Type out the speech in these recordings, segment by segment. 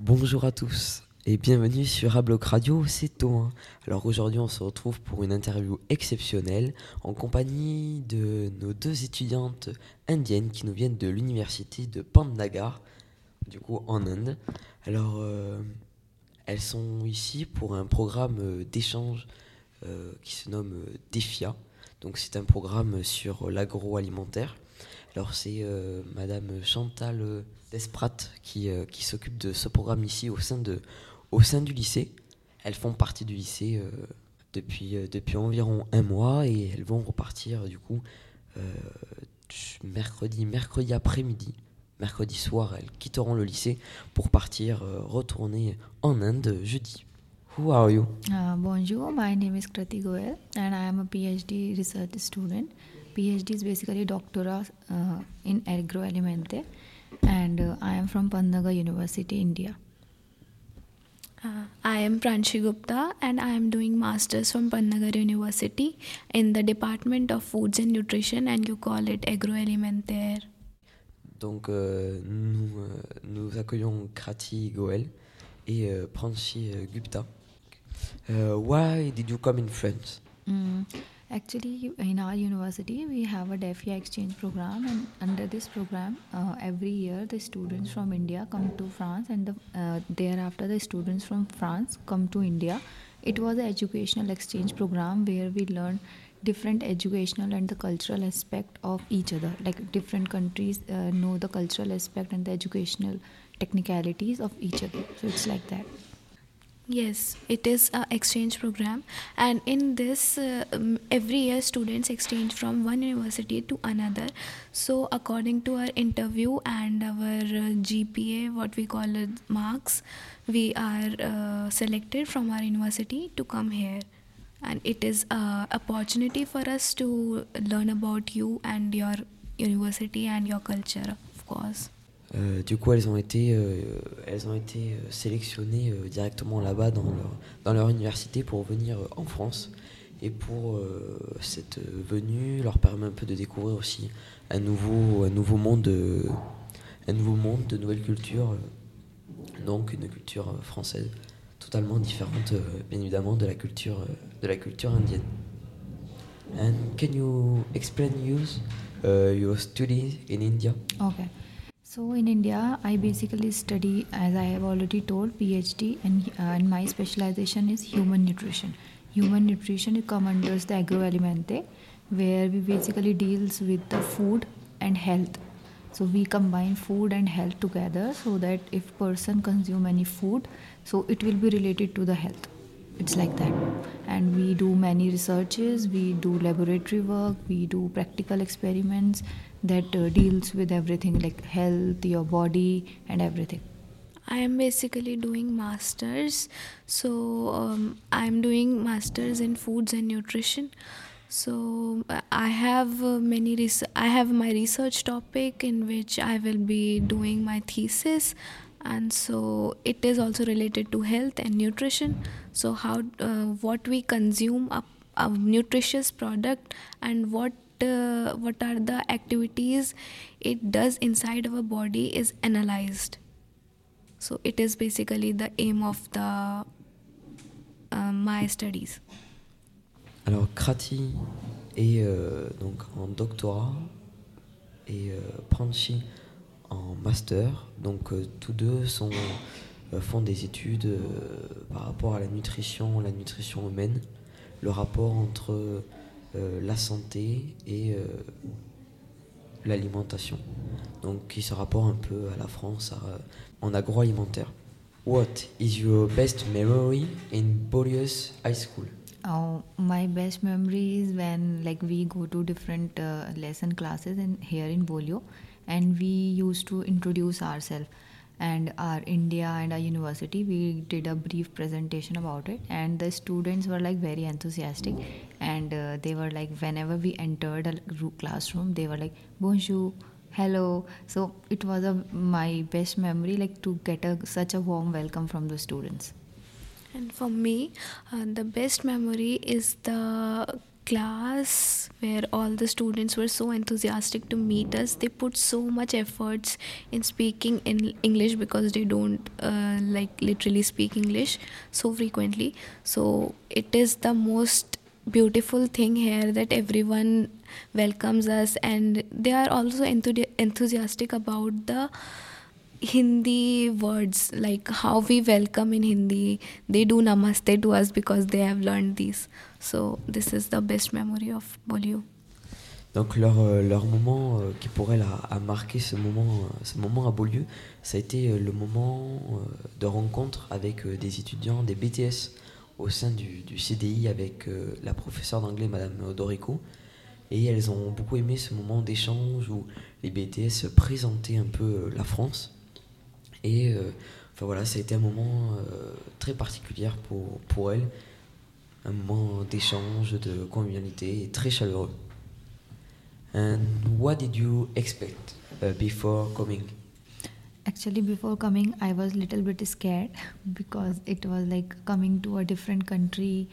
Bonjour à tous et bienvenue sur Abloc Radio, c'est Thomas. Alors aujourd'hui on se retrouve pour une interview exceptionnelle en compagnie de nos deux étudiantes indiennes qui nous viennent de l'université de Pandnagar, du coup en Inde. Alors euh, elles sont ici pour un programme euh, d'échange euh, qui se nomme DEFIA. Donc c'est un programme sur l'agroalimentaire. Alors c'est euh, Madame Chantal euh, Desprat qui, euh, qui s'occupe de ce programme ici au sein, du lycée. Elles font partie du lycée depuis, environ un mois et elles vont repartir du coup mercredi, mercredi après-midi. Mercredi soir, elles quitteront le lycée pour partir retourner en Inde jeudi. Who are you? Uh, bonjour, my name is Krati Goel and I am a PhD research student. PhD is basically doctorate uh, in agroalimente and uh, I am from Pantnagar University, India. Uh, I am Pranshi Gupta and I am doing masters from Pantnagar University in the Department of Foods and Nutrition and you call it agroalimentaire. Donc euh, nous, euh, nous accueillons Krati Goel et euh, Pranshi Gupta. Why did you come in France? Mm, actually, in our university, we have a DEFIA exchange program, and under this program, uh, every year the students from India come to France, and the, uh, thereafter the students from France come to India. It was an educational exchange program where we learned different educational and the cultural aspect of each other. Like different countries uh, know the cultural aspect and the educational technicalities of each other. So it's like that. Yes, it is a exchange program and in this uh, every year students exchange from one university to another. So according to our interview and our uh, GPA what we call it marks we are uh, selected from our university to come here and it is a opportunity for us to learn about you and your university and your culture of course. Euh, du coup, elles ont été, euh, elles ont été euh, sélectionnées directement là-bas dans leur, dans leur université pour venir en France. Et pour cette venue leur permet un peu de découvrir aussi un nouveau, un nouveau monde, de, un nouveau monde, de nouvelles cultures. donc une culture française totalement différente, bien évidemment, de la culture, de la culture indienne. And can you explain uh, your studies in India? Okay. So in India, I basically study, as I have already told, PhD, and, uh, and my specialization is human nutrition. Human nutrition come under the agroalimente, where we basically deals with the food and health. So we combine food and health together, so that if person consume any food, so it will be related to the health. It's like that, and we do many researches. We do laboratory work. We do practical experiments that uh, deals with everything like health, your body, and everything. I am basically doing masters. So um, I am doing masters in foods and nutrition. So I have uh, many. Res- I have my research topic in which I will be doing my thesis, and so it is also related to health and nutrition. So how uh, what we consume a, a nutritious product and what uh, what are the activities it does inside our body is analyzed so it is basically the aim of the uh, my studies Alors Krati est euh, donc en doctorat et euh, Pranshi en master. Donc euh, tous deux sont, euh, font des études euh, par rapport à la nutrition, la nutrition humaine, le rapport entre euh, la santé et euh, l'alimentation. Donc qui se rapporte un peu à la France en agroalimentaire. What is your best memory in Boreas High School? Oh, my best memory is when like we go to different uh, lesson classes in here in Bolio, and we used to introduce ourselves and our India and our university. We did a brief presentation about it, and the students were like very enthusiastic, and uh, they were like whenever we entered a classroom, they were like bonjour. Hello. So it was a my best memory, like to get a such a warm welcome from the students. and for me uh, the best memory is the class where all the students were so enthusiastic to meet us. They put so much efforts in speaking in english because they don't uh, like literally speak english so frequently. So it is the most beautiful thing here that everyone welcomes us and they are also enthusiastic about the Hindi words, like how we welcome in Hindi. They do namaste to us because they have learned these. So this is the best memory of Bolio. Donc leur, euh, leur moment euh, qui pourrait la, a marqué ce moment, euh, ce moment à Beaulieu, ça a été le moment de rencontre avec des étudiants des BTS au sein du, du CDI avec la professeure d'anglais Madame Dorico. Et elles ont beaucoup aimé ce moment d'échange où les BTS présentaient un peu la France et euh, enfin voilà, ça a été un moment euh, très particulier pour, pour elle, un moment d'échange, de convivialité très chaleureux. And what did you expect uh, before coming? Actually, before coming, I was a little bit scared because it was like coming to a different country,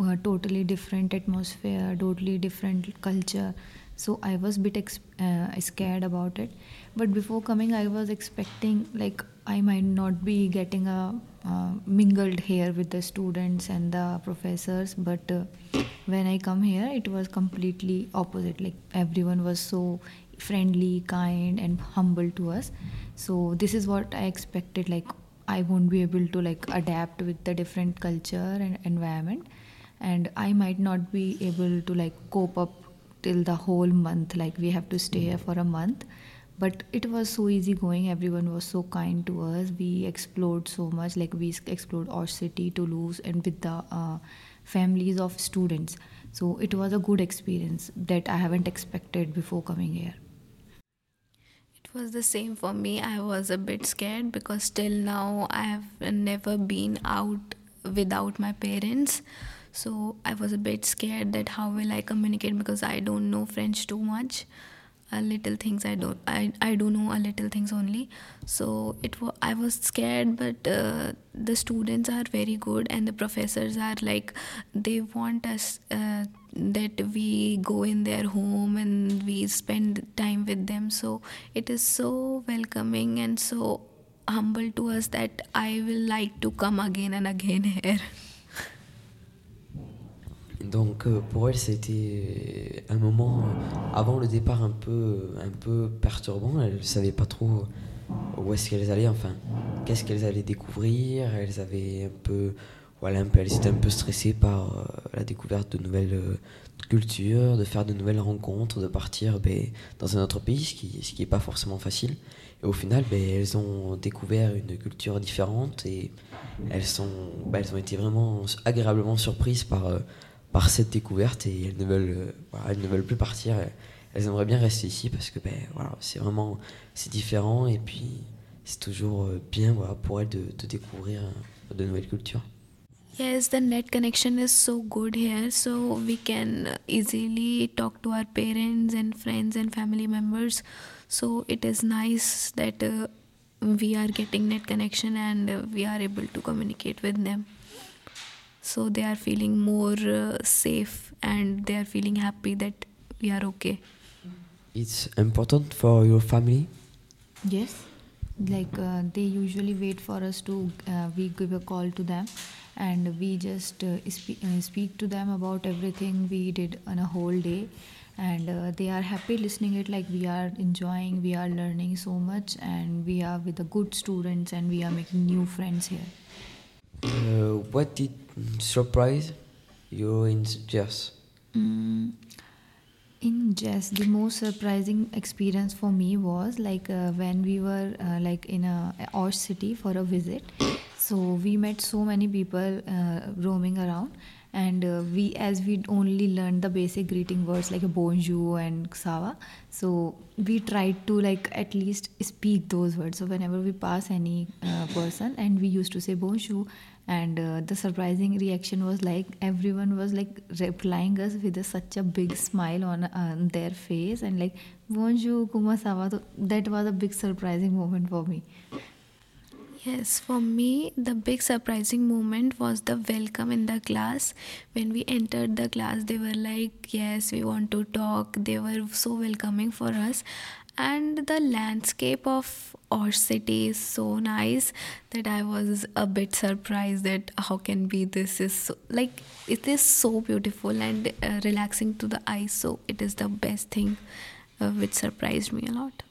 a totally different atmosphere, totally different culture. So I was a bit uh, scared about it but before coming i was expecting like i might not be getting a uh, mingled here with the students and the professors. But uh, when i come here it was completely opposite. Like everyone was so friendly kind and humble to us. So this is what i expected. Like i won't be able to like adapt with the different culture and environment. And i might not be able to like cope up till the whole month. Like we have to stay here for a month but it was so easy going. Everyone was so kind to us. We explored so much. Like we explored our city toulouse and with the uh, families of students. So it was a good experience that i haven't expected before coming here. It was the same for me. I was a bit scared because till now i have never been out without my parents. So i was a bit scared that how will i communicate because i don't know french too much a little things. I don't i, I do know a little things only. So it was i was scared but uh, the students are very good and the professors are like they want us uh, that we go in their home and we spend time with them. So it is so welcoming and so humble to us that i will like to come again and again here Donc euh, pour elle, c'était un moment euh, avant le départ un peu, un peu perturbant. Elle ne savait pas trop où est-ce qu'elles allaient, enfin, qu'est-ce qu'elles allaient découvrir. Elles avaient un peu, voilà, un peu, elles étaient un peu stressées par euh, la découverte de nouvelles cultures, de faire de nouvelles rencontres, de partir ben, dans un autre pays, ce qui, ce qui n'est pas forcément facile. Et au final, ben, elles ont découvert une culture différente et elles, sont, ben, elles ont été vraiment agréablement surprises par par cette découverte et elles ne veulent, euh, voilà, elles ne veulent plus partir. Elles aimeraient bien rester ici parce que ben, voilà, c'est vraiment c'est différent et puis c'est toujours euh, bien voilà, pour elles de, de découvrir euh, de nouvelles cultures. Yes, the net connection is so good here, so we can easily talk to our parents and friends and family members. So it is nice that uh, we are getting net connection and uh, we are able to communicate with them so they are feeling more uh, safe and they are feeling happy that we are okay. It's important for your family? Yes. Like uh, they usually wait for us to uh, we give a call to them and we just uh, spe- uh, speak to them about everything we did on a whole day. And uh, they are happy listening it like we are enjoying we are learning so much and we are with the good students and we are making new friends here uh, what did surprise you in Gers? Mm, in Gers, the most surprising experience for me was like uh, when we were uh, like in a our city for a visit. So we met so many people uh, roaming around, and uh, we as we only learned the basic greeting words like a bonjour and xava so we tried to like at least speak those words. So whenever we pass any uh, person and we used to say bonjour and uh, the surprising reaction was like everyone was like replying us with a, such a big smile on, on their face and like bonjour kumasawa so that was a big surprising moment for me Yes, for me, the big surprising moment was the welcome in the class. When we entered the class, they were like, Yes, we want to talk. They were so welcoming for us. And the landscape of our city is so nice that I was a bit surprised that how can be this is so, like it is so beautiful and uh, relaxing to the eyes. So it is the best thing uh, which surprised me a lot.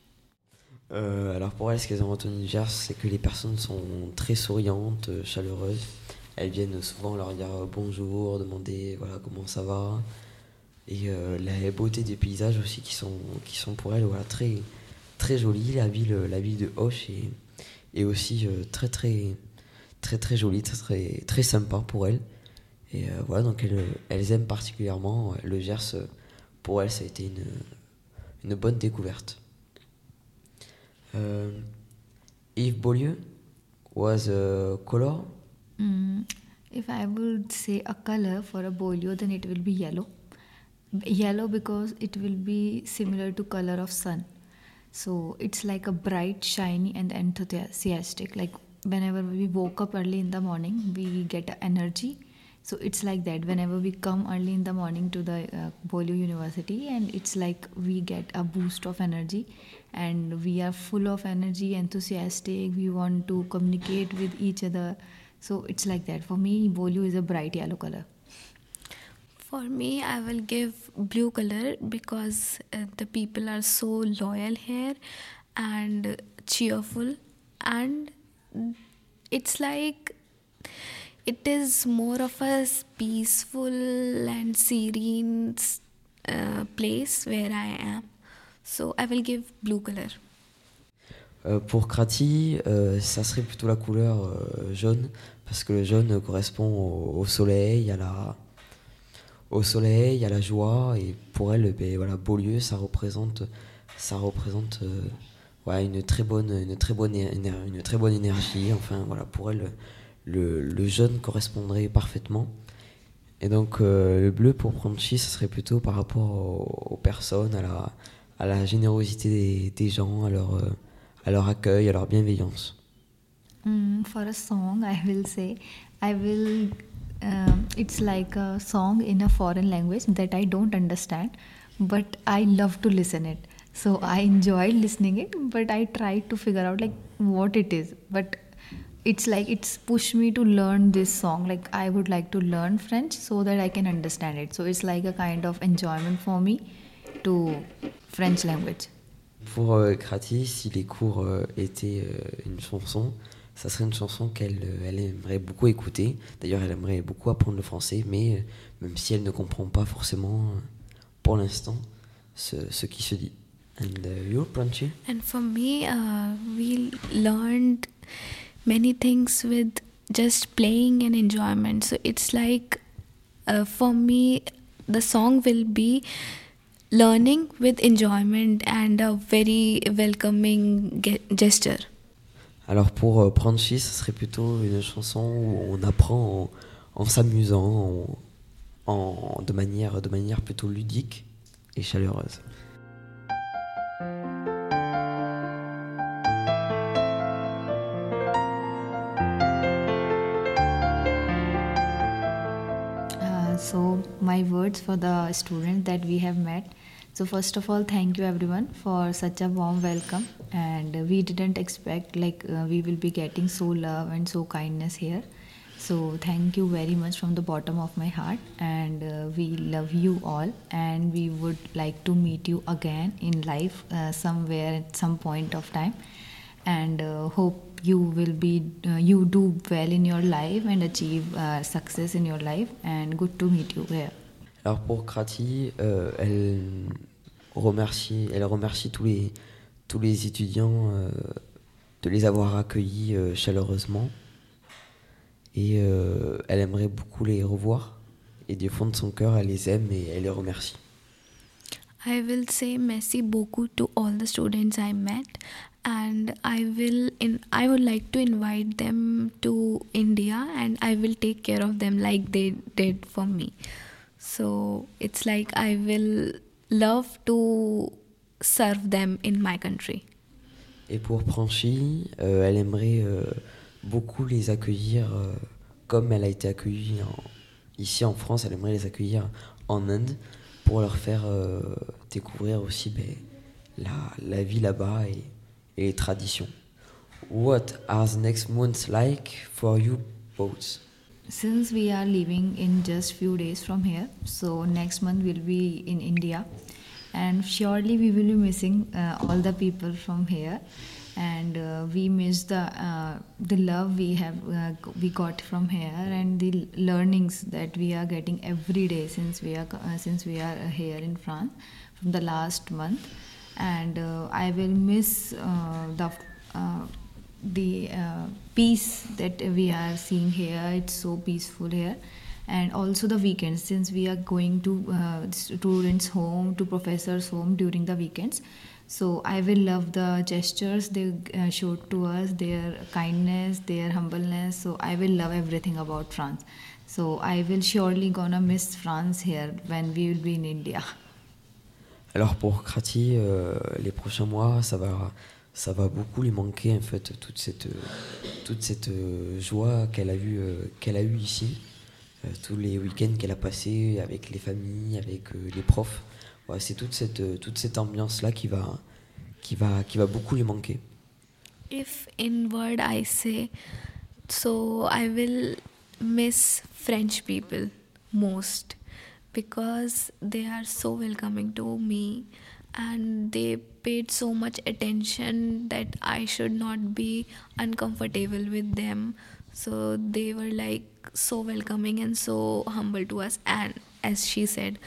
Euh, alors pour elles, ce qu'elles ont retenu Gers, c'est que les personnes sont très souriantes, euh, chaleureuses. Elles viennent souvent leur dire euh, bonjour, demander voilà comment ça va. Et la beauté des paysages aussi qui sont, qui sont pour elles voilà, très, très jolies. La ville, la ville de Hoche est, est aussi très très très très jolie, très très, très sympa pour elles. Et voilà, donc elles, elles, aiment particulièrement le Gers. Pour elles, ça a été une, une bonne découverte. Uh, Yves Beaulieu was a color. Mm, if I would say a color for a Beaulieu, then it will be yellow. Yellow because it will be similar to color of sun. So it's like a bright, shiny, and enthusiastic. Like whenever we woke up early in the morning, we get energy. So it's like that. Whenever we come early in the morning to the uh, Beaulieu University, and it's like we get a boost of energy and we are full of energy enthusiastic we want to communicate with each other. So it's like that. For me Beaulieu is a bright yellow color. For me i will give blue color because uh, the people are so loyal here and cheerful and it's like it is more of a peaceful and serene uh, place where i am So I will give blue color. Euh, pour Krati, euh, ça serait plutôt la couleur euh, jaune, parce que le jaune correspond au, soleil, à la, au soleil, la joie, et pour elle, ben, Beaulieu, ça représente, une très bonne énergie. Enfin, voilà, pour elle, le, le jaune correspondrait parfaitement. Et donc, le bleu pour Pranchi, ça serait plutôt par rapport aux, personnes, à la, générosité des, gens, à leur, euh, à leur accueil, à leur bienveillance. Mm, for a song, I will say, I will. Um, it's like a song in a foreign language that I don't understand, but I love to listen it. So I enjoy listening it, but I try to figure out like what it is. But it's like it's pushed me to learn this song. Like I would like to learn French so that I can understand it. So it's like a kind of enjoyment for me to French language. Pour euh, si les cours euh, étaient euh, une chanson, ça serait une chanson qu'elle euh, elle aimerait beaucoup écouter. D'ailleurs, elle aimerait beaucoup apprendre le français, mais même si elle ne comprend pas forcément pour l'instant ce, ce, qui se dit. And uh, you, Pranchi? And for me, uh, we learned many things with just playing and enjoyment. So it's like, uh, for me, the song will be learning with enjoyment and a very welcoming gesture. Alors pour euh, Pranchi, ce serait plutôt une chanson où on apprend en, en s'amusant, en, en, de, manière, de manière plutôt ludique et chaleureuse. My words for the students that we have met So first of all, thank you everyone for such a warm welcome. And we didn't expect like uh, we will be getting so love and so kindness here. So thank you very much from the bottom of my heart. And uh, we love you all. And we would like to meet you again in life uh, somewhere at some point of time. And uh, hope you will be uh, you do well in your life and achieve uh, success in your life. And good to meet you here. Alors pour Krati, euh, elle remercie, elle remercie tous les, tous les étudiants euh, de les avoir accueillis euh, chaleureusement. Et euh, elle aimerait beaucoup les revoir. Et du fond de son cœur, elle les aime et elle les remercie. I will say merci beaucoup to all the students I met and I will in I would like to invite them to India and I will take care of them like they did for me. So it's like I will love to serve them in my country. Et pour Pranchi, euh, elle aimerait euh, beaucoup les accueillir euh, comme elle a été accueillie ici en France. Elle aimerait les accueillir en Inde pour leur faire euh, découvrir aussi ben, la, vie là-bas et, et, les traditions. What are the next months like for you both? Since we are leaving in just few days from here, so next month we'll be in India, and surely we will be missing uh, all the people from here. And uh, we miss the uh, the love we have uh, we got from here and the learnings that we are getting every day since we are uh, since we are here in France from the last month. And uh, I will miss uh, the the peace that we are seeing here it's so peaceful here and also the weekends since we are going to students home to professors home during the weekends so I will love the gestures they uh, showed to us, their kindness, their humbleness. So I will love everything about France. So I will surely gonna miss France here when we will be in India. Alors pour Krati, euh, les prochains mois, ça va, ça va beaucoup lui manquer en fait toute cette, toute cette euh, joie qu'elle a eu, euh, qu'elle a eu ici, euh, tous les week-ends qu'elle a passés avec les familles, avec les profs. ouais, c'est toute cette, toute cette ambiance-là qui va, qui, va, qui va beaucoup lui manquer. If in word I say, so I will miss French people most because they are so welcoming to me and they paid so much attention that I should not be uncomfortable with them. So they were like so welcoming and so humble to us. And as she said,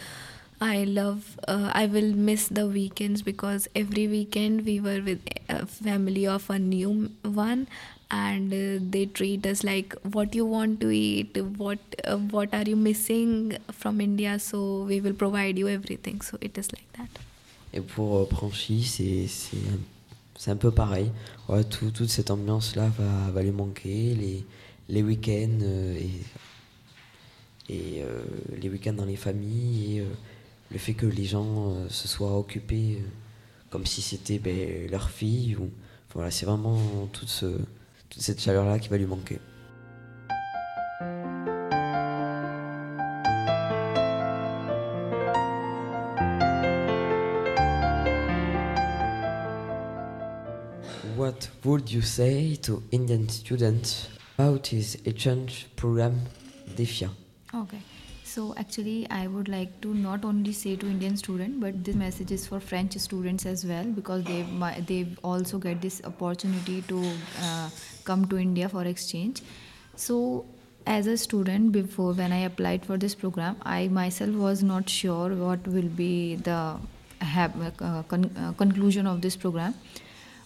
I love, uh, I will miss the weekends because every weekend we were with a family of a new one and uh, they treat us like what you want to eat what uh, what are you missing from India so we will provide you everything so it is like that et pour euh, Pranchy c'est un peu pareil tout, toute cette ambiance là va, va lui manquer les, les week-ends euh, et, et euh, les week-ends dans les familles et le fait que les gens se soient occupés comme si c'était ben, leur fille. Ou, voilà, c'est vraiment toute, ce, toute cette chaleur-là qui va lui manquer. Would you say to Indian students about his exchange program DEFIA? Okay. So actually, I would like to not only say to Indian student, but this message is for French students as well because they they also get this opportunity to uh, come to India for exchange. So as a student before when I applied for this program, I myself was not sure what will be the uh, con- uh, conclusion of this program,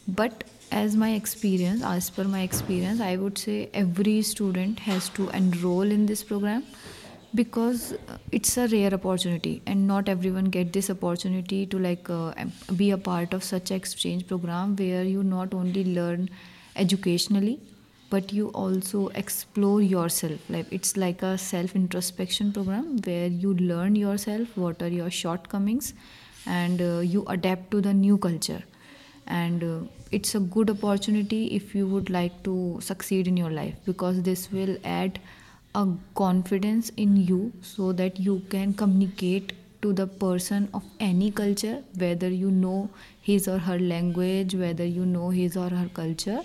but as my experience, as per my experience, I would say every student has to enroll in this program because it's a rare opportunity and not everyone get this opportunity to like uh, be a part of such exchange program where you not only learn educationally but you also explore yourself. Like it's like a self introspection program where you learn yourself what are your shortcomings and uh, you adapt to the new culture and uh, it's a good opportunity if you would like to succeed in your life because this will add a confidence in you so that you can communicate to the person of any culture whether you know his or her language whether you know his or her culture.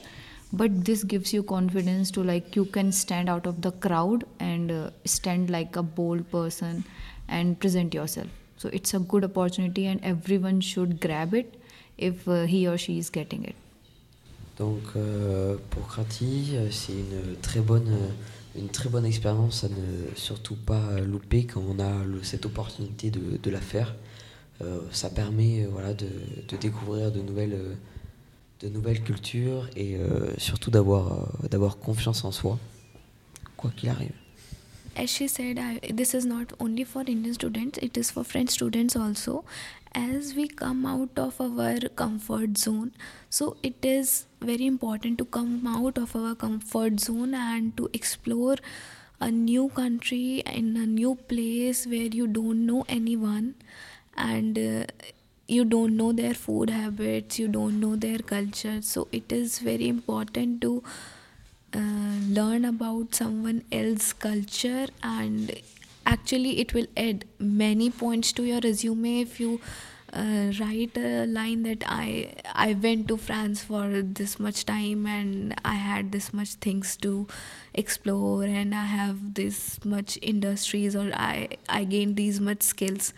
But this gives you confidence to like you can stand out of the crowd and uh, stand like a bold person and present yourself. So it's a good opportunity and everyone should grab it if uh, he or she is getting it donc euh, pour Krati euh, c'est une très bonne euh, une très bonne expérience à ne surtout pas louper quand on a cette opportunité de, la faire. Ça permet voilà, de, découvrir de nouvelles, de nouvelles cultures et euh, surtout d'avoir confiance en soi, quoi qu'il arrive. As she said, I, this is not only for Indian students, it is for French students also. as we come out of our comfort zone so it is very important to come out of our comfort zone and to explore a new country in a new place where you don't know anyone and uh, you don't know their food habits you don't know their culture so it is very important to uh, learn about someone else's culture and actually it will add many points to your resume if you uh, write a line that I I went to France for this much time and I had this much things to explore and I have this much industries or I I gained these much skills.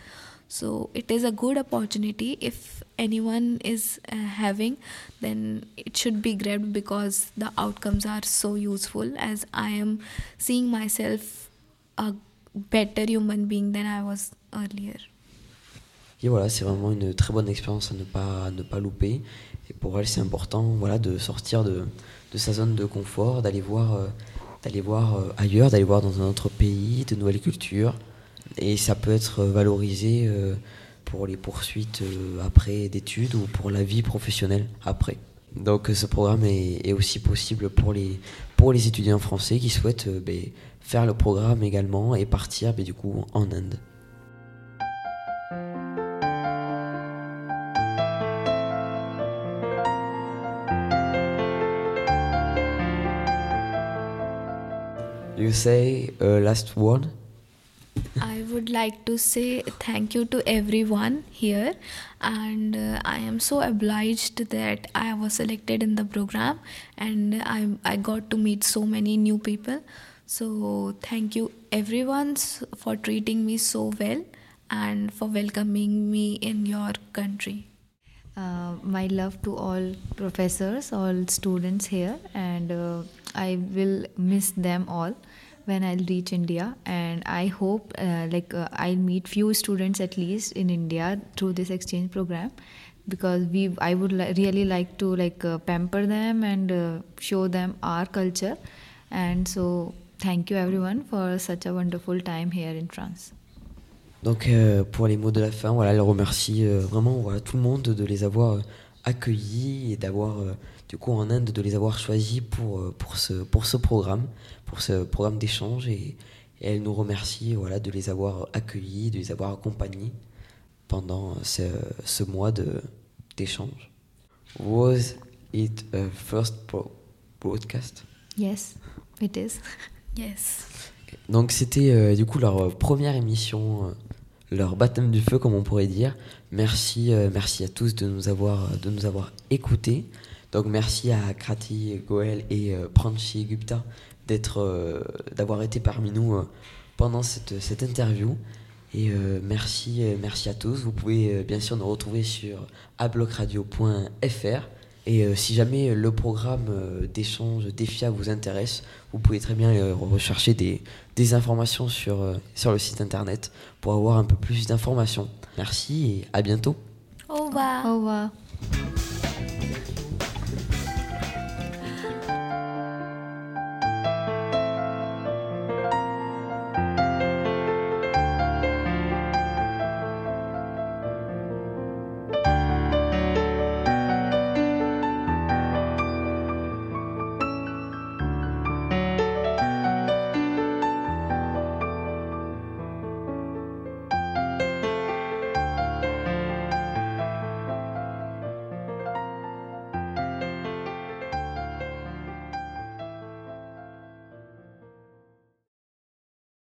So it is a good opportunity if anyone is uh, having then it should be grabbed because the outcomes are so useful as I am seeing myself a better human being than I was earlier. Et voilà, c'est vraiment une très bonne expérience à ne pas, ne pas louper. Et pour elle, c'est important voilà, de sortir de, de, sa zone de confort, d'aller voir, euh, d'aller voir euh, ailleurs, d'aller voir dans un autre pays, de nouvelles cultures. Et ça peut être valorisé euh, pour les poursuites après d'études ou pour la vie professionnelle après. Donc ce programme est, aussi possible pour les, pour les étudiants français qui souhaitent ben, faire le programme également et partir ben, du coup en Inde. you say a last word? Would like to say thank you to everyone here, and uh, I am so obliged that I was selected in the program and I, I got to meet so many new people. So, thank you everyone for treating me so well and for welcoming me in your country. Uh, my love to all professors, all students here, and uh, I will miss them all when I'll reach India. And I hope uh, like uh, I'll meet few students at least in India through this exchange program because we I would li- really like to like uh, pamper them and uh, show them our culture. And so thank you everyone for such a wonderful time here in France. Donc euh, pour les mots de la fin, voilà, elle remercie euh, vraiment voilà, tout le monde de les avoir euh, accueillis et d'avoir du coup en Inde de les avoir choisis pour, pour, ce, pour ce programme, pour ce programme d'échange et, elle nous remercie voilà, de les avoir accueillis, de les avoir accompagnés pendant ce, ce mois d'échange. Was it a first broadcast? Yes, it is. Yes. Donc c'était du coup leur première émission leur baptême du feu, comme on pourrait dire. Merci, euh, merci à tous de nous avoir, de nous avoir écoutés. Donc merci à Krati Goel et euh, Pranchi Gupta d'être, euh, d'avoir été parmi nous pendant cette, cette interview. Et merci, merci à tous. Vous pouvez bien sûr nous retrouver sur ablocradio.fr et euh, si jamais le programme euh, d'échange DEFIA vous intéresse, vous pouvez très bien euh, rechercher des, des informations sur, sur le site internet pour avoir un peu plus d'informations. Merci et à bientôt. Au revoir. Au revoir.